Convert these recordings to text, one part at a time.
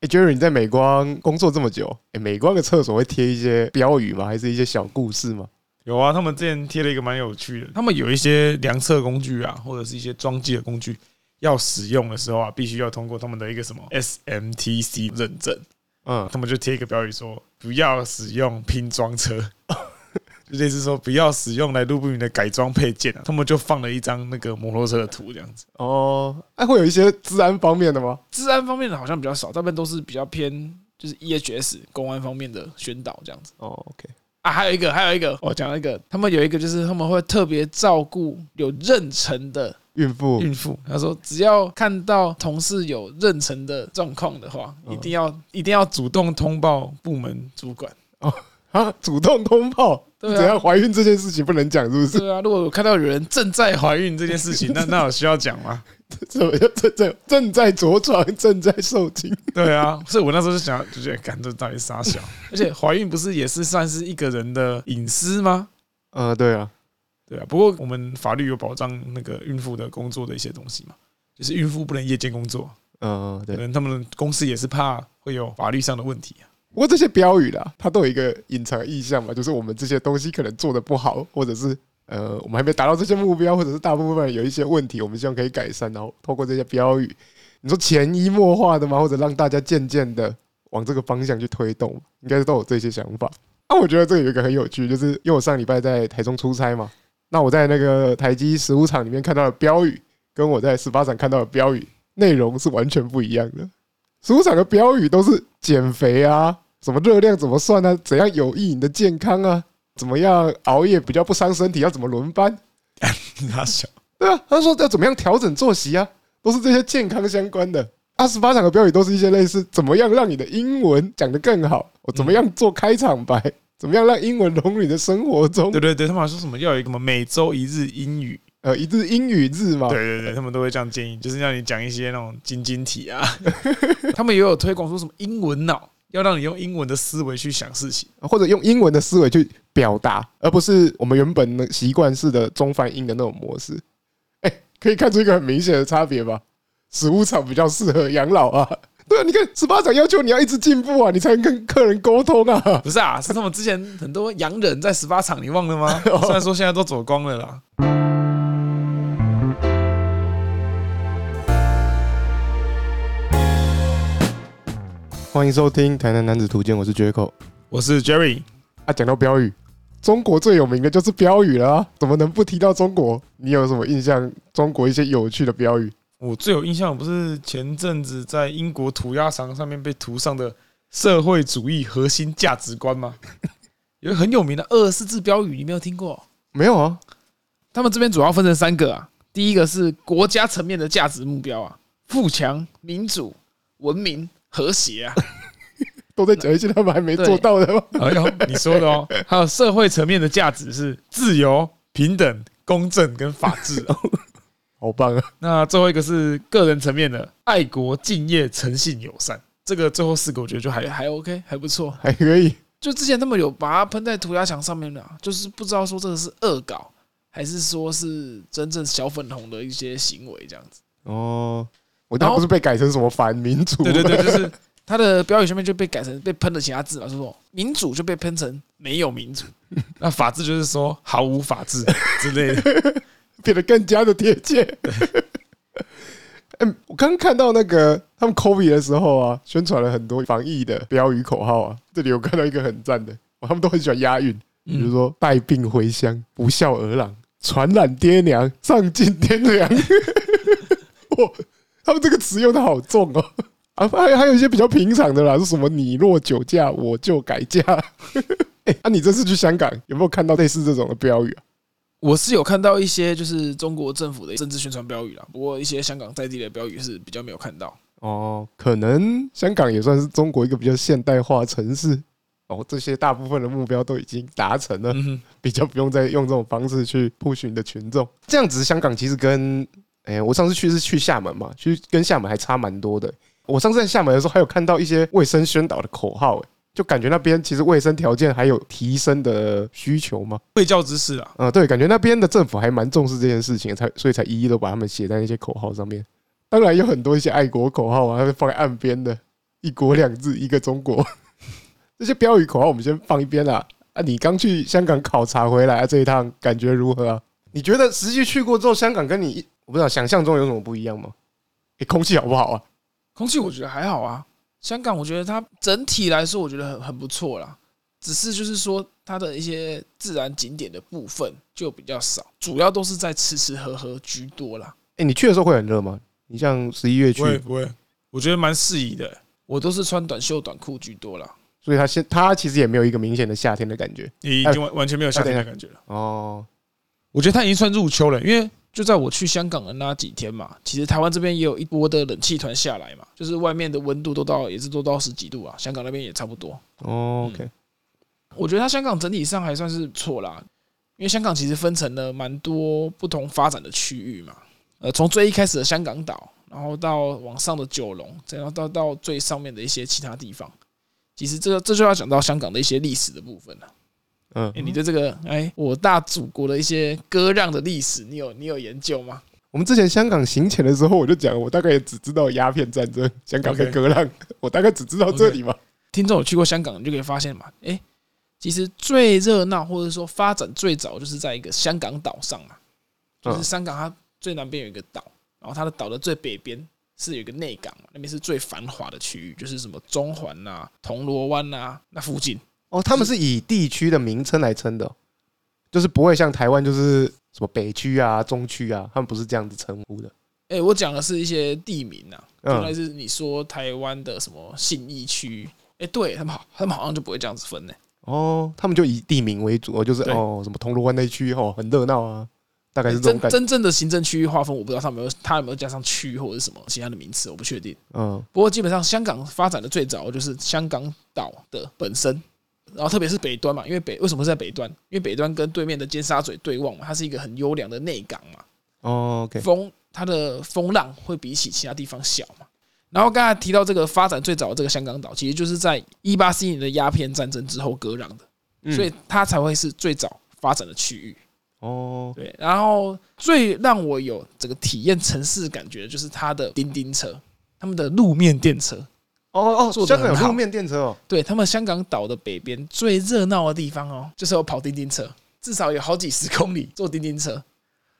哎，Jerry，你在美光工作这么久，哎，美光的厕所会贴一些标语吗？还是一些小故事吗？有啊，他们之前贴了一个蛮有趣的，他们有一些量测工具啊，或者是一些装机的工具，要使用的时候啊，必须要通过他们的一个什么 SMTC 认证。嗯，他们就贴一个标语说，不要使用拼装车。就类似说不要使用来路不明的改装配件啊，他们就放了一张那个摩托车的图这样子。哦，还会有一些治安方面的吗？治安方面的好像比较少，大部分都是比较偏就是 EHS 公安方面的宣导这样子。哦，OK。啊，还有一个，还有一个，我讲一个，他们有一个就是他们会特别照顾有妊娠的孕妇。孕妇，他说只要看到同事有妊娠的状况的话，一定要一定要主动通报部门主管。哦。啊！主动通报，对啊，怎样怀孕这件事情不能讲，是不是？对啊，如果我看到有人正在怀孕这件事情，那那有需要讲吗？怎么正在正在着床，正在受精？对啊，所以我那时候就想，就觉得，干这到底啥小？而且怀孕不是也是算是一个人的隐私吗？呃，对啊，对啊。不过我们法律有保障那个孕妇的工作的一些东西嘛，就是孕妇不能夜间工作。嗯，对。可能他们公司也是怕会有法律上的问题啊。不过这些标语啦，它都有一个隐藏意向嘛，就是我们这些东西可能做的不好，或者是呃，我们还没达到这些目标，或者是大部分有一些问题，我们希望可以改善，然后透过这些标语，你说潜移默化的吗？或者让大家渐渐的往这个方向去推动，应该是都有这些想法。那我觉得这有一个很有趣，就是因为我上礼拜在台中出差嘛，那我在那个台积十五厂里面看到的标语，跟我在十八厂看到的标语内容是完全不一样的。十五厂的标语都是减肥啊。什么热量怎么算呢、啊？怎样有益你的健康啊？怎么样熬夜比较不伤身体？要怎么轮班？他想，对啊，他说要怎么样调整作息啊？都是这些健康相关的。二十八场的标语都是一些类似怎么样让你的英文讲得更好？我怎么样做开场白？怎么样让英文融入你的生活中？对对对，他们还说什么要有一个什么每周一日英语，呃，一日英语字嘛？对对对，他们都会这样建议，就是让你讲一些那种晶晶体啊。他们也有推广说什么英文脑。要让你用英文的思维去想事情，或者用英文的思维去表达，而不是我们原本的习惯式的中翻英的那种模式。哎，可以看出一个很明显的差别吧？十五场比较适合养老啊，对啊，你看十八场要求你要一直进步啊，你才能跟客人沟通啊。不是啊，是他们之前很多洋人在十八场，你忘了吗？虽然说现在都走光了啦。欢迎收听《台南男子图鉴》，我是 Jacko，我是 Jerry。啊，讲到标语，中国最有名的就是标语了啊，怎么能不提到中国？你有什么印象？中国一些有趣的标语？我最有印象不是前阵子在英国涂鸦墙上面被涂上的社会主义核心价值观吗？有个很有名的二十四字标语，你没有听过？没有啊。他们这边主要分成三个啊，第一个是国家层面的价值目标啊，富强、民主、文明。和谐啊，都在讲一些他们还没做到的吗？哎呦，你说的哦。还有社会层面的价值是自由、平等、公正跟法治，好棒啊！那最后一个是个人层面的爱国、敬业、诚信、友善。这个最后四个我觉得就还还 OK，还不错，还可以。就之前他们有把它喷在涂鸦墙上面的，就是不知道说这个是恶搞，还是说是真正小粉红的一些行为这样子。哦。我当不是被改成什么反民主？对对对，就是他的标语上面就被改成被喷了其他字嘛，说说民主就被喷成没有民主，那法治就是说毫无法治之类的，变得更加的贴切。嗯，我刚看到那个他们 COVID 的时候啊，宣传了很多防疫的标语口号啊，这里我看到一个很赞的，他们都很喜欢押韵，比如说带病回乡、不孝儿郎、传染爹娘、丧尽天良。我。他们这个词用的好重哦，啊，还还有一些比较平常的啦，是什么？你若酒驾，我就改嫁。哎，啊，你这次去香港有没有看到类似这种的标语啊？我是有看到一些，就是中国政府的政治宣传标语啦，不过一些香港在地的标语是比较没有看到。哦，可能香港也算是中国一个比较现代化城市哦，这些大部分的目标都已经达成了，比较不用再用这种方式去 push 你的群众。这样子，香港其实跟哎、欸，我上次去是去厦门嘛，其实跟厦门还差蛮多的。我上次在厦门的时候，还有看到一些卫生宣导的口号，哎，就感觉那边其实卫生条件还有提升的需求吗。卫教知识啊，嗯，对，感觉那边的政府还蛮重视这件事情，才所以才一一都把他们写在那些口号上面。当然有很多一些爱国口号啊，放在岸边的，一国两制，一个中国。这些标语口号我们先放一边啦。啊，你刚去香港考察回来，啊，这一趟感觉如何啊？你觉得实际去过之后，香港跟你我不知道想象中有什么不一样吗？诶，空气好不好啊？空气我觉得还好啊。香港我觉得它整体来说，我觉得很很不错啦。只是就是说，它的一些自然景点的部分就比较少，主要都是在吃吃喝喝居多啦。诶，你去的时候会很热吗？你像十一月去，不会，不会，我觉得蛮适宜的。我都是穿短袖短裤居多啦。所以它现它其实也没有一个明显的夏天的感觉，已经完完全没有夏天的感觉了。哦，我觉得它已经算入秋了，因为就在我去香港的那几天嘛，其实台湾这边也有一波的冷气团下来嘛，就是外面的温度都到也是都到十几度啊，香港那边也差不多。哦，OK，我觉得它香港整体上还算是错啦，因为香港其实分成了蛮多不同发展的区域嘛，呃，从最一开始的香港岛，然后到往上的九龙，然后到到最上面的一些其他地方。其实这个这就要讲到香港的一些历史的部分了。嗯，你对这个哎，我大祖国的一些割让的历史，你有你有研究吗？我们之前香港行前的时候，我就讲，我大概也只知道鸦片战争，香港被割让，我大概只知道这里嘛。听众有去过香港，你就可以发现嘛，哎，其实最热闹或者说发展最早，就是在一个香港岛上嘛，就是香港它最南边有一个岛，然后它的岛的最北边。是有一个内港，那边是最繁华的区域，就是什么中环呐、铜锣湾呐，那附近哦。他们是以地区的名称来称的，就是不会像台湾，就是什么北区啊、中区啊，他们不是这样子称呼的。哎，我讲的是一些地名呐，原来是你说台湾的什么信义区？哎，对他们好，他们好像就不会这样子分呢。哦，他们就以地名为主，就是哦，什么铜锣湾那区哦，很热闹啊。大概是这种真真正的行政区域划分，我不知道他有没有他有没有加上区或者是什么其他的名词，我不确定。嗯，不过基本上香港发展的最早就是香港岛的本身，然后特别是北端嘛，因为北为什么是在北端？因为北端跟对面的尖沙咀对望嘛，它是一个很优良的内港嘛。哦，OK，风它的风浪会比起其他地方小嘛。然后刚才提到这个发展最早的这个香港岛，其实就是在一八四一年的鸦片战争之后割让的，所以它才会是最早发展的区域。哦，对，然后最让我有这个体验城市感觉的就是它的叮叮车，他们的路面电车。哦哦，香港有路面电车哦。对，他们香港岛的北边最热闹的地方哦，就是有跑叮叮车，至少有好几十公里 坐叮叮车。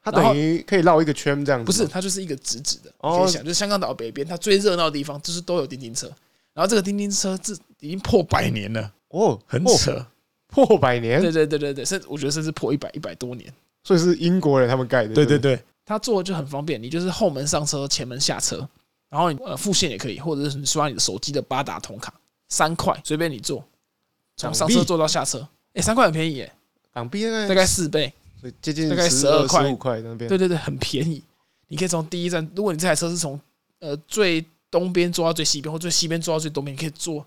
它等于可以绕一个圈这样子。不是，它就是一个直直的。你可以想，就是香港岛北边它最热闹的地方，就是都有叮叮车。然后这个叮叮车这已经破百年了哦，很扯。破百年，对对对对对，甚我觉得甚至破一百一百多年，所以是英国人他们盖的。对对对，他坐就很方便，你就是后门上车，前门下车，然后你呃付现也可以，或者是你刷你的手机的八达通卡，三块随便你坐，从上车坐到下车，哎，三块很便宜耶，港币大概四倍，接近大概十二块十五块那边，对对对，很便宜。你可以从第一站，如果你这台车是从呃最东边坐到最西边，或最西边坐到最东边，你可以坐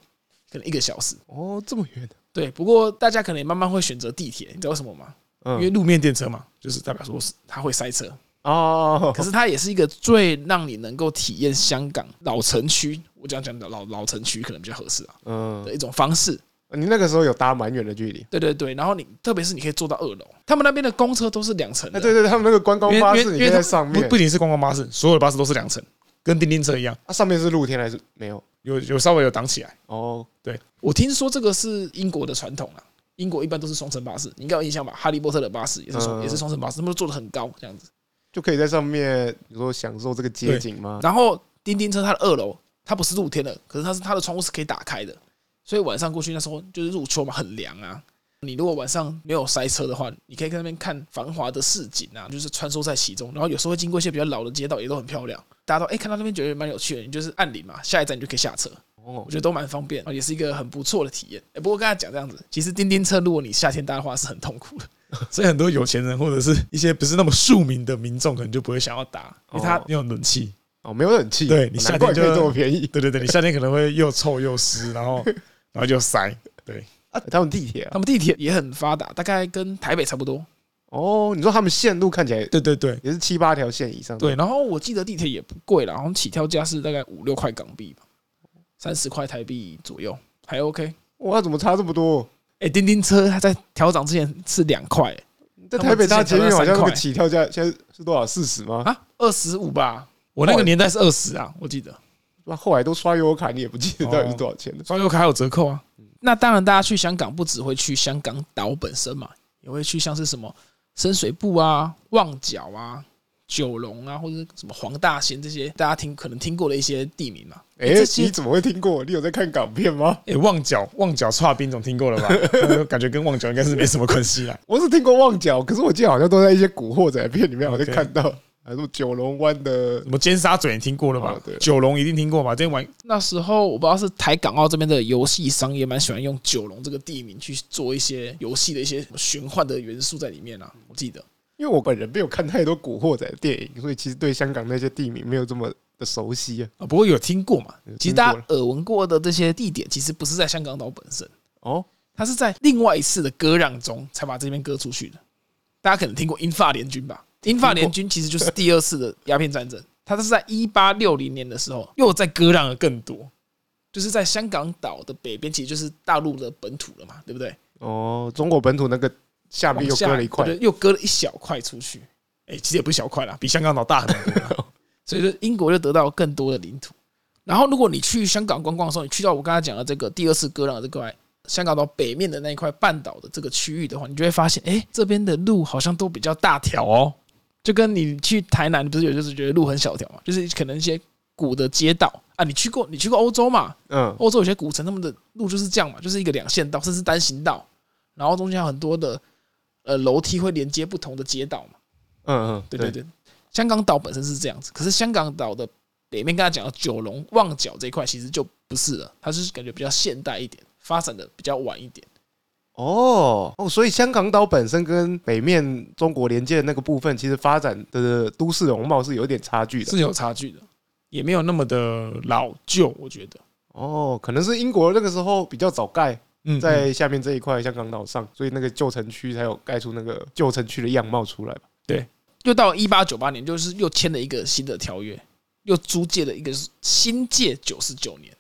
可能一个小时。哦，这么远。对，不过大家可能也慢慢会选择地铁，你知道为什么吗？因为路面电车嘛，就是代表说是它会塞车哦。可是它也是一个最让你能够体验香港老城区，我这样讲的老老城区可能比较合适啊。嗯，的一种方式。你那个时候有搭蛮远的距离？对对对，然后你特别是你可以坐到二楼，他们那边的公车都是两层的。对对，他们那个观光巴士你可以在上面，不仅是观光巴士，所有的巴士都是两层，跟叮叮车一样。它上面是露天还是没有？有有稍微有挡起来哦。对，我听说这个是英国的传统啊。英国一般都是双层巴士，你应该有印象吧？哈利波特的巴士也是双，也是双层巴士，他们都坐的很高，这样子就可以在上面，比如说享受这个街景吗？然后叮叮车它的二楼，它不是露天的，可是它是它的窗户是可以打开的，所以晚上过去那时候就是入秋嘛，很凉啊。你如果晚上没有塞车的话，你可以在那边看繁华的市景啊，就是穿梭在其中。然后有时候会经过一些比较老的街道，也都很漂亮。大家都哎、欸、看到那边觉得蛮有趣的，你就是按铃嘛，下一站你就可以下车。哦，我觉得都蛮方便，也是一个很不错的体验。哎，不过刚才讲这样子，其实叮叮车如果你夏天搭的话是很痛苦的，所以很多有钱人或者是一些不是那么庶民的民众可能就不会想要打，因为它没有冷气哦，没有冷气，对你夏天就这么便宜，对对对，你夏天可能会又臭又湿，然后 然后就塞。对啊，他们地铁，他们地铁也很发达，大概跟台北差不多。哦，你说他们线路看起来，对对对，也是七八条线以上。对，然后我记得地铁也不贵啦，然后起跳价是大概五六块港币吧。三十块台币左右，还 OK。哇，怎么差这么多？哎，叮叮车它在调涨之前是两块，在台北大捷运好像那个起跳价现在是多少？四十吗？啊，二十五吧。我那个年代是二十啊，我记得。那后来都刷悠游卡，你也不记得到底是多少钱了。刷悠游卡还有折扣啊。那当然，大家去香港不只会去香港岛本身嘛，也会去像是什么深水埗啊、旺角啊、九龙啊，或者什么黄大仙这些大家听可能听过的一些地名嘛。哎，你怎么会听过？你有在看港片吗？哎，旺角，旺角差冰总听过了吧？感觉跟旺角应该是没什么关系啦。我是听过旺角，可是我记得好像都在一些古惑仔片里面，好像看到。还是九龙湾的什么尖沙咀，你听过了吧？九龙一定听过吧？这玩那时候我不知道是台港澳这边的游戏商也蛮喜欢用九龙这个地名去做一些游戏的一些玄幻的元素在里面啊。我记得，因为我本人没有看太多古惑仔的电影，所以其实对香港那些地名没有这么的熟悉啊。不过有听过嘛？其实大家耳闻过的这些地点，其实不是在香港岛本身哦，它是在另外一次的割让中才把这边割出去的。大家可能听过英法联军吧？英法联军其实就是第二次的鸦片战争，它是在一八六零年的时候又在割让了更多，就是在香港岛的北边，其实就是大陆的本土了嘛，对不对？哦，中国本土那个下面又割了一块，又割了一小块出去。哎，其实也不小块啦，比香港岛大很多。所以说，英国就得到更多的领土。然后，如果你去香港观光的时候，你去到我刚才讲的这个第二次割让的这块香港岛北面的那一块半岛的这个区域的话，你就会发现，哎，这边的路好像都比较大条哦。就跟你去台南，不是有就是觉得路很小条嘛？就是可能一些古的街道啊，你去过你去过欧洲嘛？嗯，欧洲有些古城，他们的路就是这样嘛，就是一个两线道，甚至单行道，然后中间有很多的呃楼梯会连接不同的街道嘛。嗯嗯，对对对，香港岛本身是这样子，可是香港岛的北面刚才讲的九龙旺角这一块其实就不是了，它是感觉比较现代一点，发展的比较晚一点。哦哦，所以香港岛本身跟北面中国连接的那个部分，其实发展的都市容貌是有点差距的，是有差距的，也没有那么的老旧，我觉得。哦，可能是英国那个时候比较早盖，在下面这一块香港岛上，所以那个旧城区才有盖出那个旧城区的样貌出来吧？对，又到一八九八年，就是又签了一个新的条约，又租借了一个新界九十九年。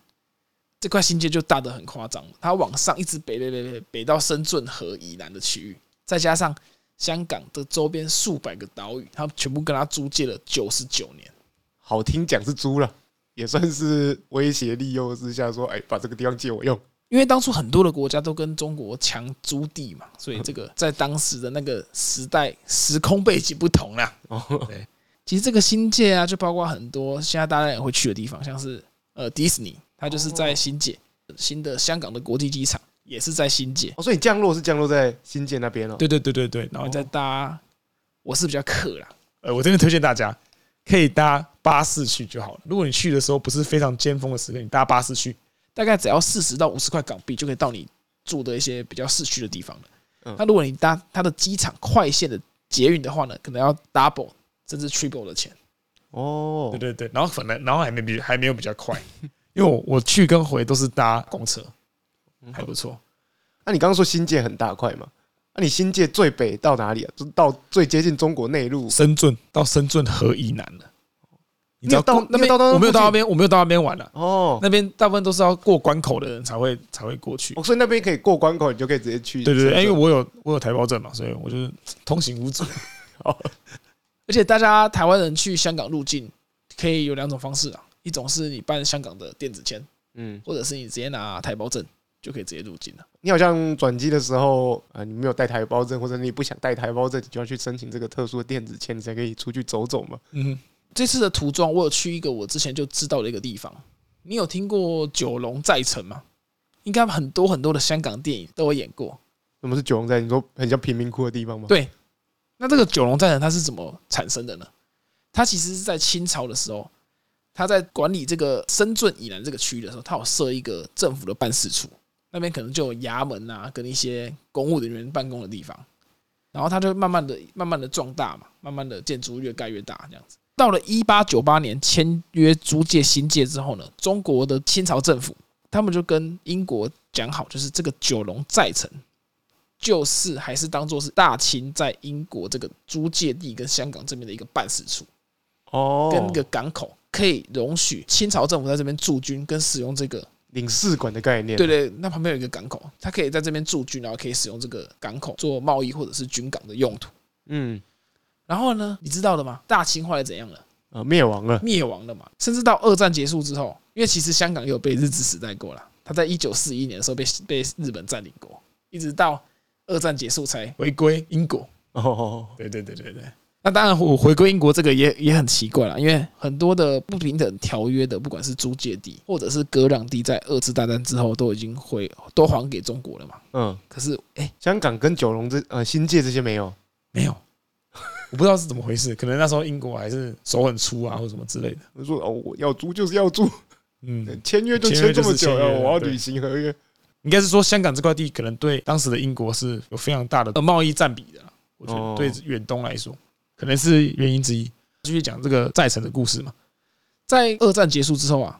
这块新界就大得很夸张，它往上一直北北北北北到深圳河以南的区域，再加上香港的周边数百个岛屿，它全部跟他租借了九十九年。好听讲是租了，也算是威胁利诱之下说：“哎，把这个地方借我用。”因为当初很多的国家都跟中国抢租地嘛，所以这个在当时的那个时代时空背景不同啦。对，其实这个新界啊，就包括很多现在大家也会去的地方，像是呃迪士尼。它就是在新界，新的香港的国际机场也是在新界。哦，所以降落是降落在新界那边哦。对对对对对，然后你再搭，我是比较客啦。呃，我这边推荐大家可以搭巴士去就好了。如果你去的时候不是非常尖峰的时刻，你搭巴士去，大概只要四十到五十块港币就可以到你住的一些比较市区的地方了。那如果你搭它的机场快线的捷运的话呢，可能要 double 甚至 triple 的钱。哦，对对对，然后可能然后还没比还没有比较快。因为我我去跟回都是搭公车，还不错。那你刚刚说新界很大块嘛？那你新界最北到哪里啊？就到最接近中国内陆，深圳到深圳河以南了。你知道到那边？我没有到那边，我没有到那边玩了。哦，那边大部分都是要过关口的人才会才会过去。哦所以那边可以过关口，你就可以直接去。对对对，因为我有我有台胞证嘛，所以我就是通行无阻。哦而且大家台湾人去香港入境可以有两种方式啊。一种是你办香港的电子签，嗯，或者是你直接拿台胞证就可以直接入境了。你好像转机的时候啊，你没有带台胞证，或者你不想带台胞证，你就要去申请这个特殊的电子签，你才可以出去走走嘛。嗯，这次的途中我有去一个我之前就知道的一个地方。你有听过九龙寨城吗？应该很多很多的香港电影都有演过。什么是九龙寨？你说很像贫民窟的地方吗？对。那这个九龙寨城它是怎么产生的呢？它其实是在清朝的时候。他在管理这个深圳以南这个区域的时候，他有设一个政府的办事处，那边可能就有衙门啊，跟一些公务人员办公的地方。然后它就慢慢的、慢慢的壮大嘛，慢慢的建筑越盖越大，这样子。到了一八九八年签约租借新界之后呢，中国的清朝政府他们就跟英国讲好，就是这个九龙寨城，就是还是当做是大清在英国这个租界地跟香港这边的一个办事处，哦，跟一个港口。可以容许清朝政府在这边驻军跟使用这个领事馆的概念。对对，那旁边有一个港口，它可以在这边驻军，然后可以使用这个港口做贸易或者是军港的用途。嗯，然后呢，你知道的吗？大清后来怎样了？呃灭亡了，灭亡了嘛。甚至到二战结束之后，因为其实香港也有被日治时代过了，他在一九四一年的时候被被日本占领过，一直到二战结束才回归英国。哦，对对对对对。那当然，我回归英国这个也也很奇怪了，因为很多的不平等条约的，不管是租借地或者是割让地，在二次大战之后都已经回都还给中国了嘛。嗯，可是哎，欸、香港跟九龙这呃新界这些没有没有，我不知道是怎么回事，可能那时候英国还是手很粗啊，或什么之类的。我说哦，我要租就是要租，嗯，签约就签这么久了，我要履行合约。应该是说香港这块地可能对当时的英国是有非常大的贸易占比的，我觉得对远东来说。可能是原因之一。继续讲这个寨城的故事嘛，在二战结束之后啊，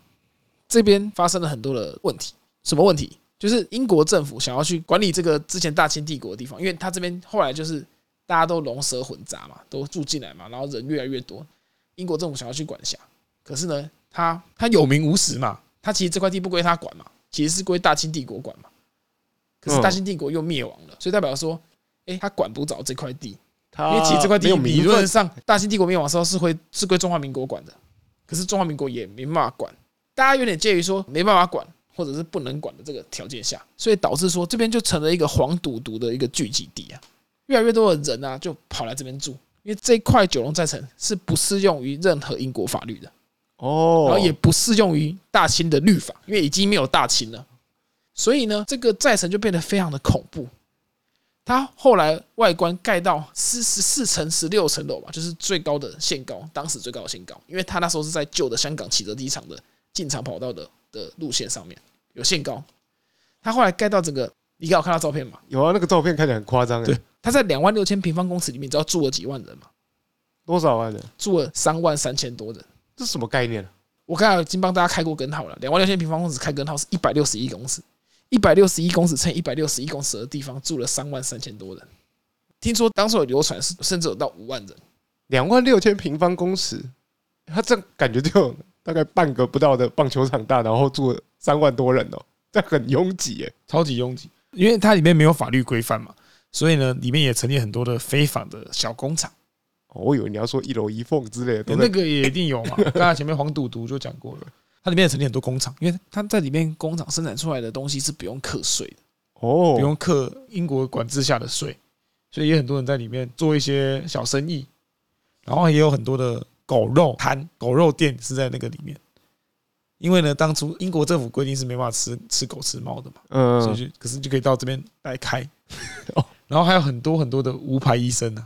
这边发生了很多的问题。什么问题？就是英国政府想要去管理这个之前大清帝国的地方，因为他这边后来就是大家都龙蛇混杂嘛，都住进来嘛，然后人越来越多。英国政府想要去管辖，可是呢，他他有名无实嘛，他其实这块地不归他管嘛，其实是归大清帝国管嘛。可是大清帝国又灭亡了，所以代表说，哎，他管不着这块地。因为其实这块地理论上，大清帝国灭亡的时候是会是归中华民国管的，可是中华民国也没办法管，大家有点介于说没办法管或者是不能管的这个条件下，所以导致说这边就成了一个黄赌毒的一个聚集地啊，越来越多的人啊就跑来这边住，因为这一块九龙寨城是不适用于任何英国法律的哦，然后也不适用于大清的律法，因为已经没有大清了，所以呢，这个寨城就变得非常的恐怖。它后来外观盖到十十四层、十六层楼吧，就是最高的限高，当时最高的限高，因为它那时候是在旧的香港启德机场的进场跑道的的路线上面有限高。它后来盖到整个，你刚有看到照片吗？有啊，那个照片看起来很夸张。对，它在两万六千平方公尺里面，你知道住了几万人吗？多少万人？住了三万三千多人。这是什么概念？我刚才已经帮大家开过根号了，两万六千平方公尺开根号是一百六十一公尺。一百六十一公尺乘一百六十一公尺的地方住了三万三千多人，听说当时有流传是甚至有到五万人，两万六千平方公尺，他这感觉就大概半个不到的棒球场大，然后住了三万多人哦，这很拥挤耶，超级拥挤，因为它里面没有法律规范嘛，所以呢，里面也成立很多的非法的小工厂。我以为你要说一楼一凤之类的，那个也一定有嘛，刚才前面黄赌毒就讲过了。它里面也成立很多工厂，因为它在里面工厂生产出来的东西是不用课税的。哦，不用课英国管制下的税，所以也很多人在里面做一些小生意，然后也有很多的狗肉摊、狗肉店是在那个里面。因为呢，当初英国政府规定是没办法吃吃狗吃猫的嘛，嗯，所以就可是就可以到这边来开，然后还有很多很多的无牌医生呢。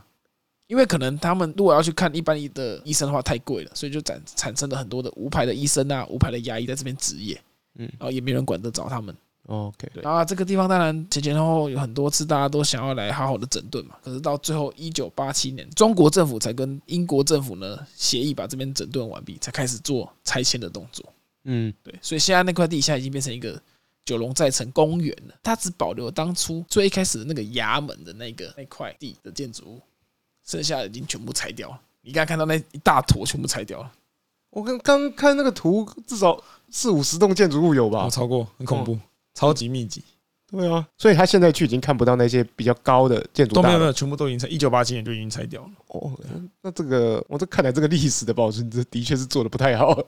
因为可能他们如果要去看一般的医生的话太贵了，所以就产产生了很多的无牌的医生啊，无牌的牙医在这边执业，嗯，然后也没人管得着他们。OK，对啊，这个地方当然前前后后有很多次大家都想要来好好的整顿嘛，可是到最后一九八七年，中国政府才跟英国政府呢协议把这边整顿完毕，才开始做拆迁的动作。嗯，对，所以现在那块地现在已经变成一个九龙寨城公园了，它只保留当初最一开始的那个衙门的那个那块地的建筑物。剩下的已经全部拆掉了。你刚才看到那一大坨全部拆掉了。我刚刚看那个图，至少四五十栋建筑物有吧？超过，很恐怖，超级密集。对啊，所以他现在去已经看不到那些比较高的建筑。都没有没有，全部都已经拆。一九八七年就已经拆掉了。哦，那这个，我这看来这个历史的保存，这的确是做的不太好。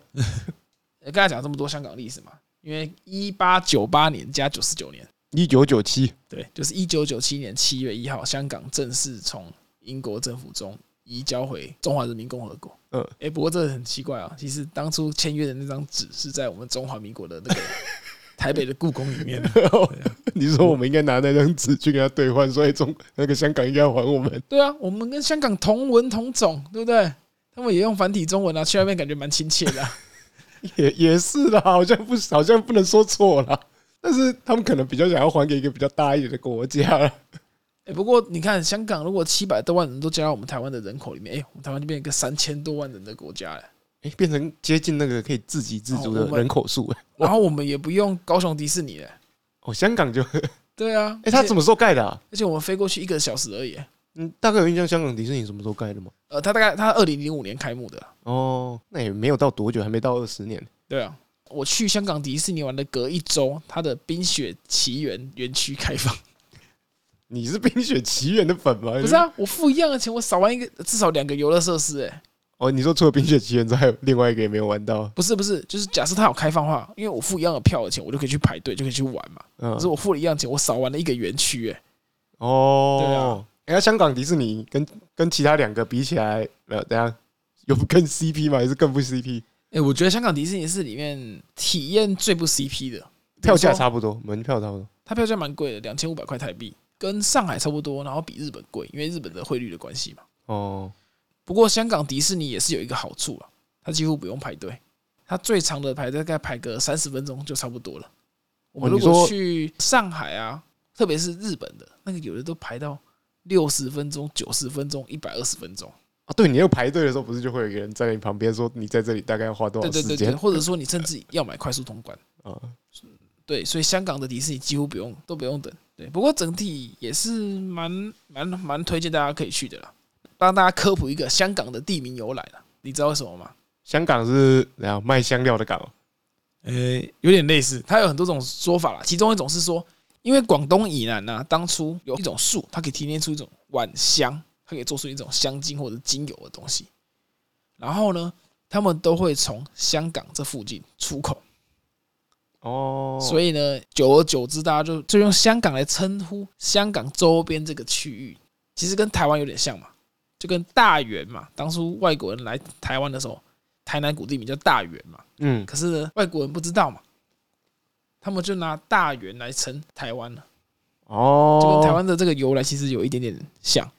刚才讲这么多香港历史嘛，因为一八九八年加九十九年，一九九七，对，就是一九九七年七月一号，香港正式从。英国政府中移交回中华人民共和国。嗯，哎，不过这很奇怪啊。其实当初签约的那张纸是在我们中华民国的那个 台北的故宫里面。你说我们应该拿那张纸去跟他兑换，所以中那个香港应该要还我们。对啊，我们跟香港同文同种，对不对？他们也用繁体中文啊，去那边感觉蛮亲切的啊。也也是啦，好像不好像不能说错啦，但是他们可能比较想要还给一个比较大一点的国家。哎，不过你看，香港如果七百多万人都加到我们台湾的人口里面，哎，我们台湾就变成一个三千多万人的国家了，哎，变成接近那个可以自给自足的人口数，然后我们也不用高雄迪士尼了，哦，香港就对啊，哎，它什么时候盖的啊？而且我们飞过去一个小时而已，嗯，大概有印象，香港迪士尼什么时候盖的吗？呃，它大概它二零零五年开幕的，哦，那也没有到多久，还没到二十年，对啊，我去香港迪士尼玩的隔一周，它的冰雪奇缘园区开放。你是《冰雪奇缘》的粉吗？不是啊，我付一样的钱，我少玩一个，至少两个游乐设施，哎，哦，你说除了《冰雪奇缘》之外，还有另外一个也没有玩到？不是不是，就是假设它有开放话，因为我付一样的票的钱，我就可以去排队，就可以去玩嘛。嗯，可是我付了一样钱，我少玩了一个园区，哎。哦，对啊。哎、欸，香港迪士尼跟跟其他两个比起来，没有，等下有更 CP 吗？还是更不 CP？哎、欸，我觉得香港迪士尼是里面体验最不 CP 的，票价差不多，门票差不多。它票价蛮贵的，两千五百块台币，跟上海差不多，然后比日本贵，因为日本的汇率的关系嘛。哦。不过香港迪士尼也是有一个好处啊，它几乎不用排队，它最长的排大概排个三十分钟就差不多了。我们如果去上海啊，特别是日本的那个，有的都排到六十分钟、九十分钟、一百二十分钟啊。对，你要排队的时候，不是就会有一个人在你旁边说你在这里大概要花多少时间？对对对，或者说你甚至要买快速通关啊。对，所以香港的迪士尼几乎不用都不用等。对，不过整体也是蛮蛮蛮推荐大家可以去的啦。帮大家科普一个香港的地名由来了，你知道为什么吗？香港是然后卖香料的港？呃，有点类似，它有很多种说法啦。其中一种是说，因为广东以南呢、啊，当初有一种树，它可以提炼出一种晚香，它可以做出一种香精或者精油的东西。然后呢，他们都会从香港这附近出口。哦，所以呢，久而久之，大家就就用香港来称呼香港周边这个区域，其实跟台湾有点像嘛。就跟大园嘛，当初外国人来台湾的时候，台南古地名叫大园嘛。嗯，可是呢，外国人不知道嘛，他们就拿大园来称台湾了。哦，就跟台湾的这个由来其实有一点点像。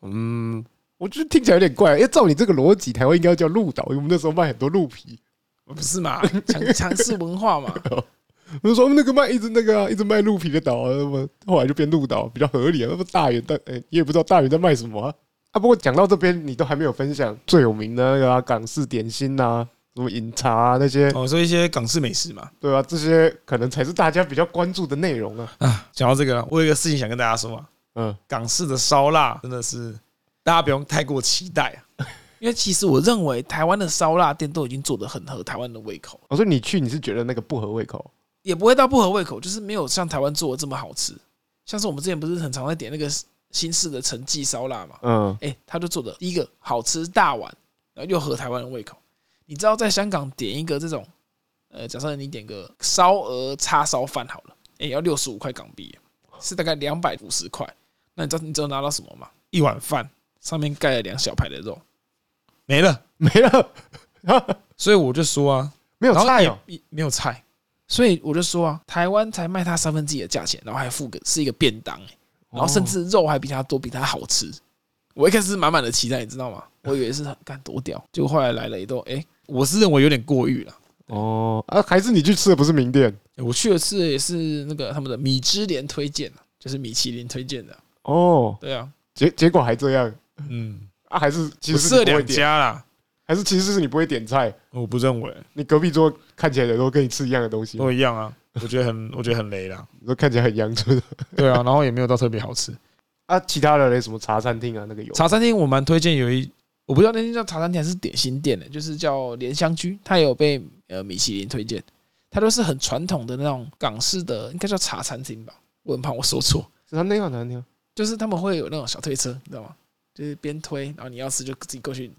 嗯，我觉得听起来有点怪。因为照你这个逻辑，台湾应该要叫鹿岛，因为我们那时候卖很多鹿皮，不是嘛？强 强势文化嘛。我就说那个卖一直那个、啊、一直卖鹿皮的岛啊，那么后来就变鹿岛比较合理啊。那么大园，但哎，你也不知道大园在卖什么啊。啊，不过讲到这边，你都还没有分享最有名的那个、啊、港式点心呐、啊，什么饮茶啊那些哦，说一些港式美食嘛，对啊，这些可能才是大家比较关注的内容啊。啊，讲到这个，我有一个事情想跟大家说啊，嗯，港式的烧腊真的是大家不用太过期待啊，因为其实我认为台湾的烧腊店都已经做得很合台湾的胃口。我说你去，你是觉得那个不合胃口？也不会到不合胃口，就是没有像台湾做的这么好吃。像是我们之前不是很常在点那个。新式的陈记烧腊嘛，嗯，哎，他就做的第一个好吃大碗，然后又合台湾的胃口。你知道在香港点一个这种，呃，假设你点个烧鹅叉烧饭好了，哎，要六十五块港币，是大概两百五十块。那你知道你知道拿到什么吗？一碗饭上面盖了两小排的肉，没了没了。所以我就说啊，没有菜哦，没有菜。所以我就说啊，台湾才卖它三分之一的价钱，然后还付个是一个便当，然后甚至肉还比它多，比它好吃。我一开始是满满的期待，你知道吗？我以为是很干多屌，结果后来来了一顿，哎，我是认为有点过誉了。哦，啊，还是你去吃的不是名店？我去的吃的也是那个他们的米芝莲推荐，就是米其林推荐的。哦，对啊，结结果还这样。嗯，啊，还是其实是两家啦，还是其实是你不会点菜？我不认为，你隔壁桌看起来的都跟你吃一样的东西，都一样啊。我觉得很，我觉得很雷啦。你说看起来很阳春，对啊，然后也没有到特别好吃啊。其他的那什么茶餐厅啊，那个有茶餐厅，我蛮推荐有一，我不知道那间叫茶餐厅还是点心店的，就是叫莲香居，它也有被呃米其林推荐。它都是很传统的那种港式的，应该叫茶餐厅吧？我很怕我说错。是他那个茶餐厅，就是他们会有那种小推车，你知道吗？就是边推，然后你要吃就自己过去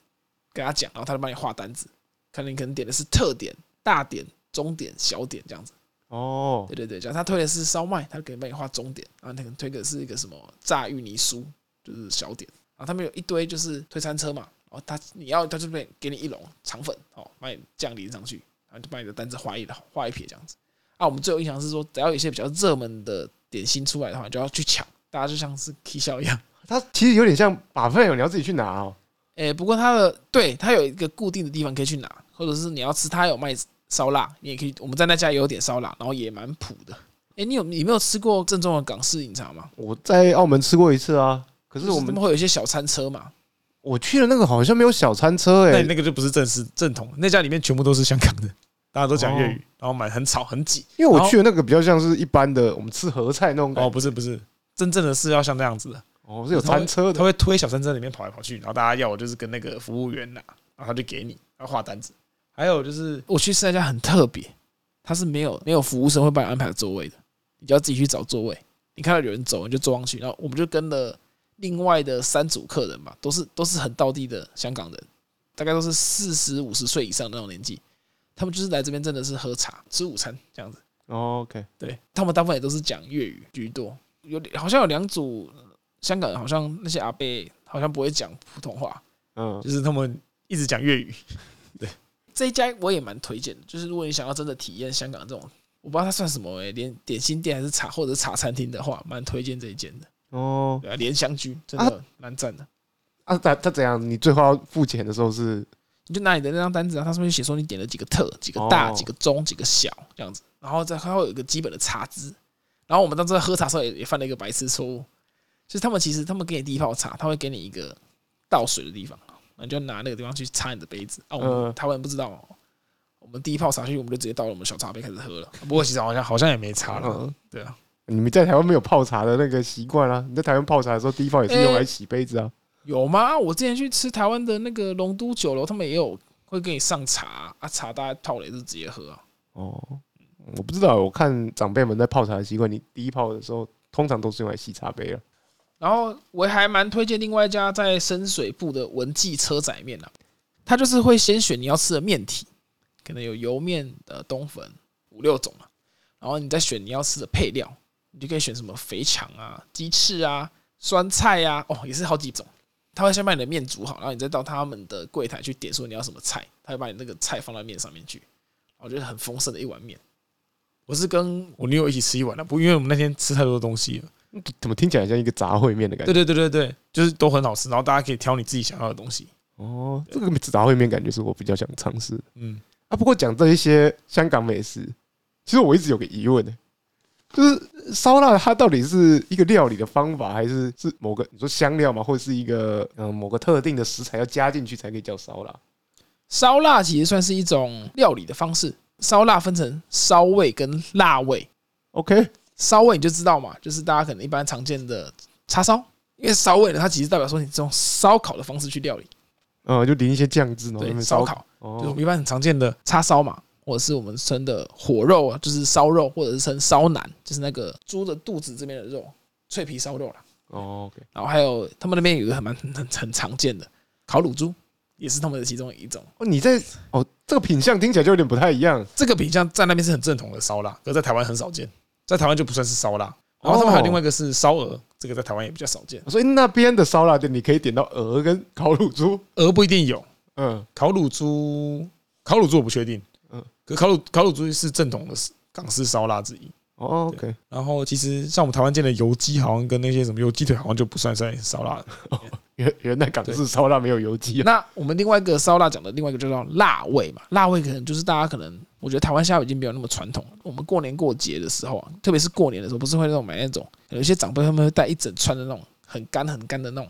跟他讲，然后他就帮你画单子，看你可能点的是特点、大点、中点、小点这样子。哦，对对对，假如他推的是烧麦，他可以帮你画中点，然后他可能推的是一个什么炸芋泥酥，就是小点。然后他们有一堆就是推餐车嘛，然后他你要他这边给你一笼肠粉，哦，把你酱淋上去，然后就把你的单子画一画一撇这样子。啊，我们最有印象是说，只要有一些比较热门的点心出来的话，就要去抢，大家就像是起肖一样。它其实有点像 buffet，你要自己去拿哦。哎，不过它的对它有一个固定的地方可以去拿，或者是你要吃，它有卖。烧腊，你也可以。我们在那家也有点烧腊，然后也蛮普的。哎，你有你没有吃过正宗的港式饮茶吗？我在澳门吃过一次啊，可是我们会有一些小餐车嘛。我去的那个好像没有小餐车哎，那那个就不是正式正统。那家里面全部都是香港的，大家都讲粤语，然后买很吵很挤。因为我去的那个比较像是一般的，我们吃合菜那种。哦，不是不是，真正的是要像那样子的。哦，是有餐车的，他会推小餐车里面跑来跑去，然后大家要我就是跟那个服务员拿，然后他就给你，然后画单子。还有就是我去吃那家很特别。他是没有没有服务生会帮你安排座位的，你就要自己去找座位。你看到有人走，你就坐上去。然后我们就跟了另外的三组客人吧，都是都是很道地的香港人，大概都是四十五十岁以上的那种年纪，他们就是来这边真的是喝茶、吃午餐这样子。哦，OK，对他们大部分也都是讲粤语居多，有好像有两组香港人，好像那些阿伯好像不会讲普通话，嗯，就是他们一直讲粤语。对，这一家我也蛮推荐的，就是如果你想要真的体验香港这种，我不知道它算什么诶、欸，连点心店还是茶或者茶餐厅的话，蛮推荐这一间的。哦，对啊，莲香居真的蛮赞的。啊，他他怎样？你最后要付钱的时候是，你就拿你的那张单子啊，他上面写说你点了几个特、几个大、几个中、几个小这样子。然后再还会有一个基本的茶资，然后我们当时在喝茶的时候也也犯了一个白痴错误，就是他们其实他们给你第一泡茶，他会给你一个倒水的地方，你就拿那个地方去擦你的杯子。啊，我们台湾人不知道，我们第一泡茶去，我们就直接倒了我们小茶杯开始喝了。不过其实好像好像也没差了，对啊，你们在台湾没有泡茶的那个习惯啊？你在台湾泡茶的时候，第一泡也是用来洗杯子啊？有吗？我之前去吃台湾的那个龙都酒楼，他们也有会给你上茶啊，茶大家泡了也是直接喝啊。哦。我不知道，我看长辈们在泡茶的习惯，你第一泡的时候通常都是用来洗茶杯了。然后我还蛮推荐另外一家在深水埗的文记车仔面的，他就是会先选你要吃的面体，可能有油面的冬粉五六种嘛，然后你再选你要吃的配料，你就可以选什么肥肠啊、鸡翅啊、酸菜啊，哦，也是好几种。他会先把你的面煮好，然后你再到他们的柜台去点说你要什么菜，他会把你那个菜放在面上面去，我觉得很丰盛的一碗面。我是跟我女友一起吃一碗的，不，因为我们那天吃太多东西了。怎么听起来像一个杂烩面的感觉？对对对对对，就是都很好吃，然后大家可以挑你自己想要的东西。哦，这个杂烩面感觉是我比较想尝试。嗯，啊，不过讲这一些香港美食，其实我一直有个疑问呢，就是烧腊它到底是一个料理的方法，还是是某个你说香料嘛，或者是一个嗯某个特定的食材要加进去才可以叫烧腊？烧腊其实算是一种料理的方式。烧腊分成烧味跟辣味，OK，烧味你就知道嘛，就是大家可能一般常见的叉烧，因为烧味呢，它其实代表说你这种烧烤的方式去料理，嗯，就淋一些酱汁，对，烧烤，就是我们一般很常见的叉烧嘛，或者是我们称的火肉啊，就是烧肉，或者是称烧腩，就是那个猪的肚子这边的肉，脆皮烧肉啦。哦，OK，然后还有他们那边有一个很蛮很很常见的烤乳猪。也是他们的其中一种哦。你在哦，这个品相听起来就有点不太一样。这个品相在那边是很正统的烧腊，可在台湾很少见，在台湾就不算是烧腊。然后他们还有另外一个是烧鹅，这个在台湾也比较少见。所以那边的烧腊店你可以点到鹅跟烤乳猪，鹅不一定有。嗯，烤乳猪，烤乳猪我不确定。嗯，可烤乳烤乳猪是正统的港式烧腊之一。哦，OK。然后其实像我们台湾见的油鸡，好像跟那些什么油鸡腿，好像就不算在烧腊。原原来港式烧腊没有油鸡啊。那我们另外一个烧腊讲的另外一个就叫辣味嘛，辣味可能就是大家可能，我觉得台湾现在已经没有那么传统。我们过年过节的时候啊，特别是过年的时候，不是会那种买那种，有一些长辈他们会带一整串的那种很干很干的那种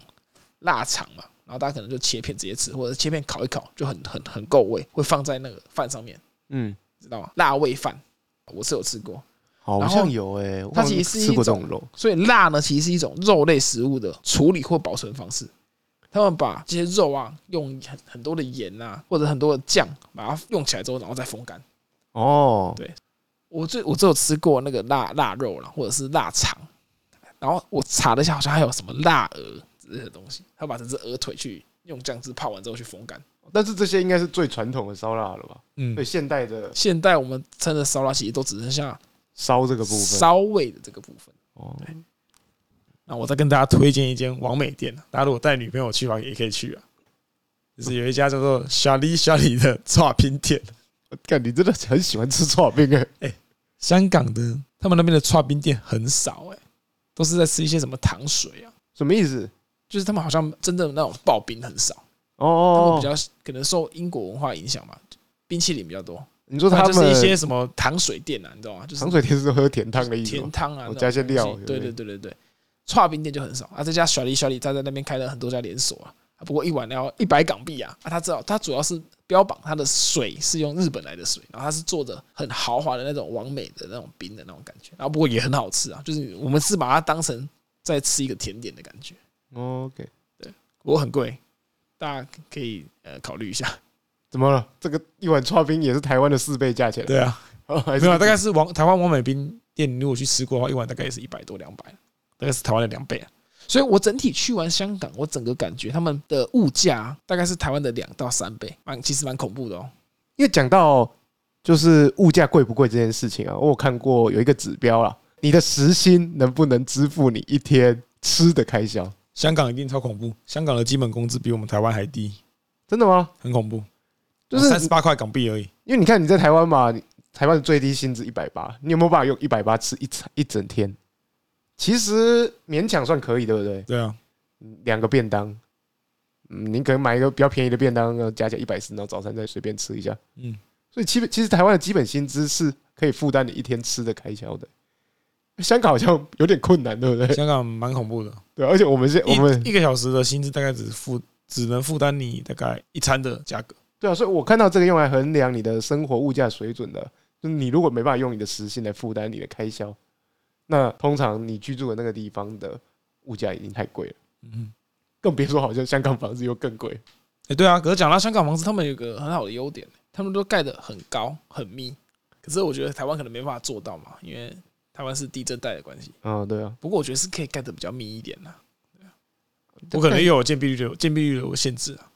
腊肠嘛，然后大家可能就切片直接吃，或者切片烤一烤，就很很很够味，会放在那个饭上面。嗯，知道吗？辣味饭，我是有吃过。好像有诶、欸，它其实是一种肉，所以辣呢其实是一种肉类食物的处理或保存方式。他们把这些肉啊，用很很多的盐啊，或者很多的酱，把它用起来之后，然后再风干。哦，对，我最我只有吃过那个腊腊肉了，或者是腊肠。然后我查了一下，好像还有什么腊鹅这些东西，他把这只鹅腿去用酱汁泡完之后去风干。但是这些应该是最传统的烧腊了吧？嗯，对，现代的现代我们称的烧腊其实都只剩下。烧这个部分，烧味的这个部分。哦，那我再跟大家推荐一间王美店，大家如果带女朋友去的话，也可以去啊。就是有一家叫做“小李小李”的剉冰店。看，你真的很喜欢吃剉冰哎！哎，香港的他们那边的剉冰店很少哎，都是在吃一些什么糖水啊？什么意思？就是他们好像真的那种刨冰很少哦，他们比较可能受英国文化影响嘛，冰淇淋比较多。你说他就是一些什么糖水店啊，你知道吗？就是糖水店是喝甜汤的意思，甜汤啊，我加些料。对对对对对，剉冰店就很少啊。这家小李小李他在那边开了很多家连锁啊，不过一碗要一百港币啊。啊，他知道他主要是标榜他的水是用日本来的水，然后他是做的很豪华的那种完美的那种冰的那种感觉，然后不过也很好吃啊。就是我们是把它当成在吃一个甜点的感觉。OK，对，不过很贵，大家可以呃考虑一下。怎么了？这个一碗剉冰也是台湾的四倍价钱。对啊，没有，大概是王台湾王美冰店，如果去吃过的话，一碗大概也是一百多两百，大概是台湾的两倍啊。所以我整体去完香港，我整个感觉他们的物价大概是台湾的两到三倍，蛮其实蛮恐怖的哦。因为讲到就是物价贵不贵这件事情啊，我有看过有一个指标啦，你的时薪能不能支付你一天吃的开销？香港一定超恐怖，香港的基本工资比我们台湾还低，真的吗？很恐怖，就是三十八块港币而已。因为你看你在台湾嘛，台湾的最低薪资一百八，你有没有办法用一百八吃一餐一整天？其实勉强算可以，对不对？对啊，两个便当，嗯，你可能买一个比较便宜的便当，然后加起来一百四，然后早餐再随便吃一下，嗯，所以基本其实台湾的基本薪资是可以负担你一天吃的开销的。香港好像有点困难，对不对？香港蛮恐怖的，对，而且我们现我们一个小时的薪资大概只负只能负担你大概一餐的价格，对啊，所以我看到这个用来衡量你的生活物价水准的，就是你如果没办法用你的时薪来负担你的开销，那通常你居住的那个地方的物价已经太贵了，嗯，更别说好像香港房子又更贵，哎，对啊，可是讲到香港房子，他们有个很好的优点，他们都盖得很高很密，可是我觉得台湾可能没办法做到嘛，因为。台湾是地震带的关系，嗯，对啊。不过我觉得是可以盖的比较密一点的，对啊。我可能又有建蔽率的建蔽率的限制啊。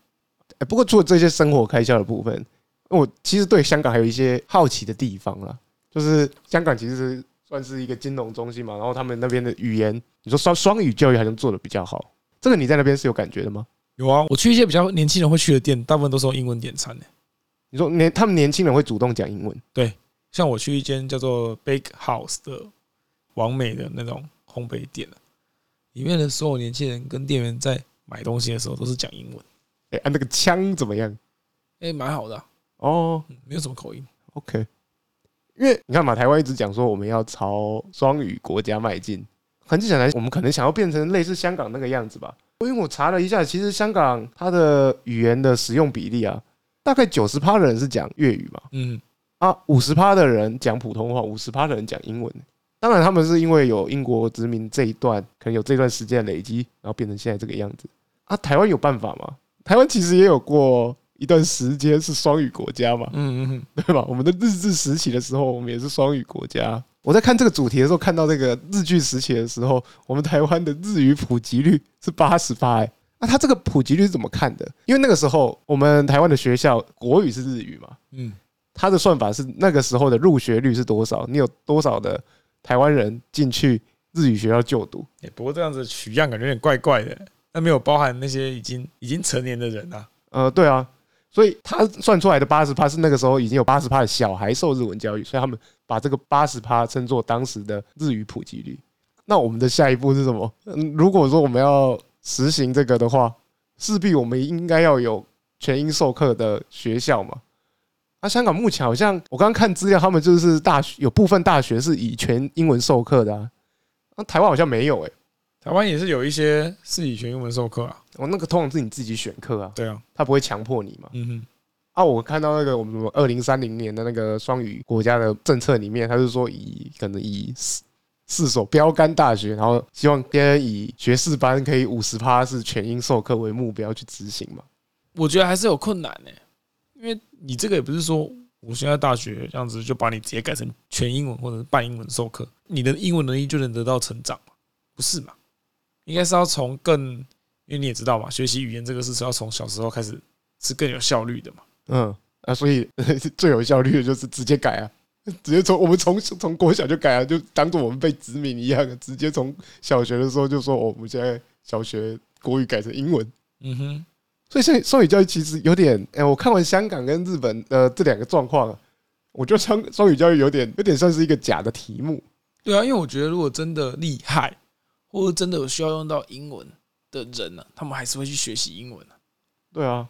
哎，不过除了这些生活开销的部分，我其实对香港还有一些好奇的地方啦。就是香港其实算是一个金融中心嘛，然后他们那边的语言，你说双双语教育好像做的比较好，这个你在那边是有感觉的吗？有啊，我去一些比较年轻人会去的店，大部分都是用英文点餐的。你说年他们年轻人会主动讲英文？对。像我去一间叫做 Bake House 的网美的那种烘焙店，里面的所有年轻人跟店员在买东西的时候都是讲英文。哎，那个腔怎么样？哎，蛮好的哦，没有什么口音。OK，因为你看嘛，台湾一直讲说我们要朝双语国家迈进，很简单，我们可能想要变成类似香港那个样子吧。因为我查了一下，其实香港它的语言的使用比例啊，大概九十趴的人是讲粤语嘛。嗯。啊，五十趴的人讲普通话，五十趴的人讲英文。当然，他们是因为有英国殖民这一段，可能有这段时间的累积，然后变成现在这个样子。啊，台湾有办法吗？台湾其实也有过一段时间是双语国家嘛，嗯嗯，对吧？我们的日治时期的时候，我们也是双语国家。我在看这个主题的时候，看到这个日剧时期的时候，我们台湾的日语普及率是八十八。哎，那它这个普及率是怎么看的？因为那个时候我们台湾的学校国语是日语嘛，嗯。它的算法是那个时候的入学率是多少？你有多少的台湾人进去日语学校就读？哎，不过这样子取样感觉有点怪怪的，那没有包含那些已经已经成年的人啊。呃，对啊，所以他算出来的八十趴是那个时候已经有八十趴的小孩受日文教育，所以他们把这个八十趴称作当时的日语普及率。那我们的下一步是什么？嗯，如果说我们要实行这个的话，势必我们应该要有全英授课的学校嘛。那香港目前好像，我刚刚看资料，他们就是大学有部分大学是以全英文授课的啊。那台湾好像没有诶，台湾也是有一些是以全英文授课啊。我那个通常是你自己选课啊，对啊，他不会强迫你嘛。嗯哼。啊，我看到那个我们二零三零年的那个双语国家的政策里面，他是说以可能以四四所标杆大学，然后希望别人以学士班可以五十趴是全英授课为目标去执行嘛。我觉得还是有困难呢。因为你这个也不是说我现在大学这样子就把你直接改成全英文或者是半英文授课，你的英文能力就能得到成长吗？不是嘛？应该是要从更，因为你也知道嘛，学习语言这个事是要从小时候开始是更有效率的嘛。嗯，啊，所以 最有效率的就是直接改啊，直接从我们从从国小就改啊，就当做我们被殖民一样，直接从小学的时候就说，哦，我们现在小学国语改成英文。嗯哼。所以，现在双语教育其实有点，哎，我看完香港跟日本的这两个状况，我觉得双双语教育有点，有点算是一个假的题目。对啊，因为我觉得如果真的厉害，或者真的有需要用到英文的人呢，他们还是会去学习英文。对啊，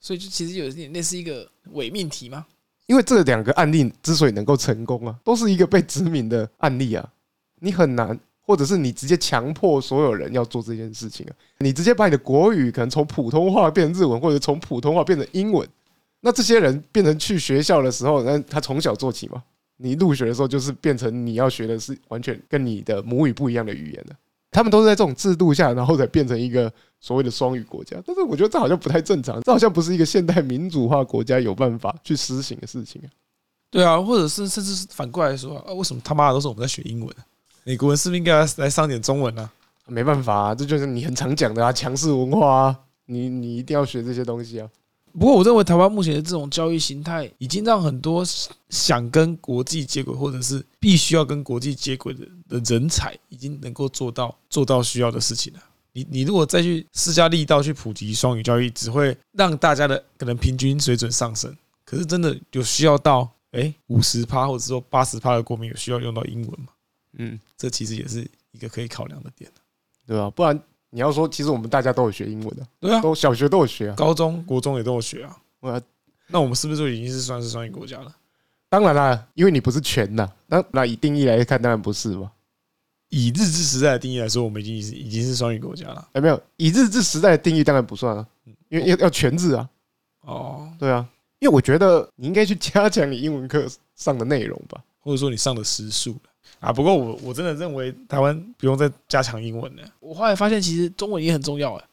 所以就其实有点类似一个伪命题吗？因为这两个案例之所以能够成功啊，都是一个被殖民的案例啊，你很难。或者是你直接强迫所有人要做这件事情啊？你直接把你的国语可能从普通话变成日文，或者从普通话变成英文，那这些人变成去学校的时候，那他从小做起嘛？你入学的时候就是变成你要学的是完全跟你的母语不一样的语言的。他们都是在这种制度下，然后才变成一个所谓的双语国家。但是我觉得这好像不太正常，这好像不是一个现代民主化国家有办法去实行的事情啊。对啊，或者是甚至是反过来说啊，为什么他妈的都是我们在学英文？美国人是不是应该来上点中文呢？没办法啊，这就是你很常讲的啊，强势文化啊，你你一定要学这些东西啊。不过我认为台湾目前的这种教育形态，已经让很多想跟国际接轨，或者是必须要跟国际接轨的的人才，已经能够做到做到需要的事情了。你你如果再去施加力道去普及双语教育，只会让大家的可能平均水准上升。可是真的有需要到哎五十趴或者说八十趴的国民有需要用到英文吗？嗯，这其实也是一个可以考量的点，对吧？不然你要说，其实我们大家都有学英文的，对啊，都小学都有学啊，高中国中也都有学啊。那我们是不是就已经是算是双语国家了？当然啦，因为你不是全的，那那以定义来看，当然不是嘛。以日治时代的定义来说，我们已经是已经是双语国家了。哎，没有，以日治时代的定义当然不算啊，因为要要全日啊。哦，对啊，因为我觉得你应该去加强你英文课上的内容吧，或者说你上的时数啊。不过我我真的认为台湾不用再加强英文了。我后来发现，其实中文也很重要哎。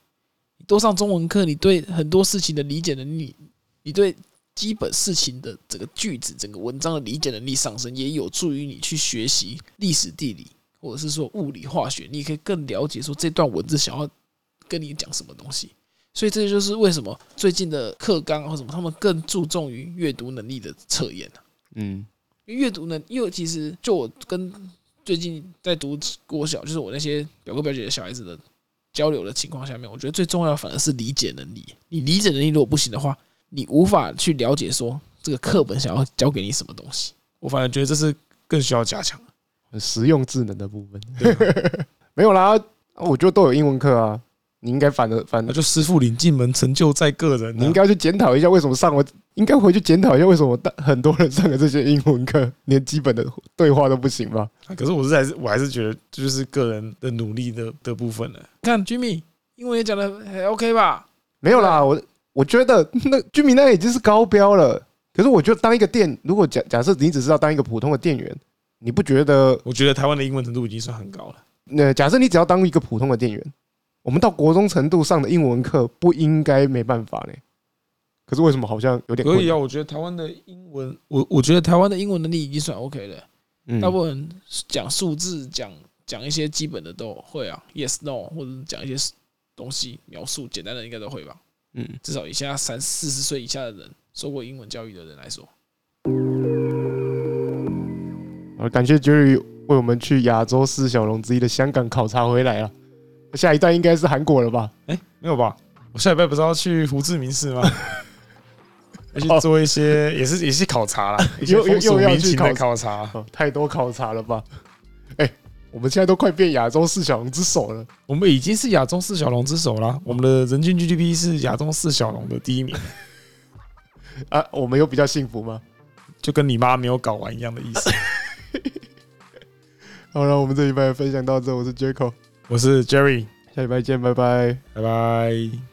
你多上中文课，你对很多事情的理解能力，你对基本事情的整个句子、整个文章的理解能力上升，也有助于你去学习历史、地理。或者是说物理化学，你可以更了解说这段文字想要跟你讲什么东西，所以这就是为什么最近的课纲或什么他们更注重于阅读能力的测验。嗯，阅读能，因为其实就我跟最近在读国小，就是我那些表哥表姐的小孩子的交流的情况下面，我觉得最重要的反而是理解能力。你理解能力如果不行的话，你无法去了解说这个课本想要教给你什么东西。我反而觉得这是更需要加强。实用智能的部分没有啦，我觉得都有英文课啊。你应该反而反而就师傅领进门，成就在个人。你应该去检讨一下，为什么上我应该回去检讨一下，为什么大很多人上的这些英文课，连基本的对话都不行吧？可是我是还是我还是觉得，就是个人的努力的的部分呢。看 Jimmy 英文也讲的还 OK 吧？没有啦，我我觉得那 Jimmy 那已经是高标了。可是我觉得当一个店，如果假假设你只是要当一个普通的店员。你不觉得？我觉得台湾的英文程度已经算很高了。那假设你只要当一个普通的店员，我们到国中程度上的英文课不应该没办法呢？可是为什么好像有点？可以啊，我觉得台湾的英文，我我觉得台湾的英文能力已经算 OK 了。嗯，大部分讲数字、讲讲一些基本的都会啊，Yes No，或者讲一些东西描述简单的应该都会吧。嗯，至少以现在三四十岁以下的人，受过英文教育的人来说。感谢 Jerry 为我们去亚洲四小龙之一的香港考察回来了。下一站应该是韩国了吧？哎，没有吧？我下礼拜不是要去胡志明市吗？要去做一些，也是也是考察啦，又又又要去考考察，太多考察了吧？哎，我们现在都快变亚洲四小龙之首了。我们已经是亚洲四小龙之首了。我们的人均 GDP 是亚洲四小龙的第一名。啊，我们有比较幸福吗？就跟你妈没有搞完一样的意思。好了，我们这礼拜分享到这，我是 Jaco，我是 Jerry，下礼拜见，拜拜，拜拜。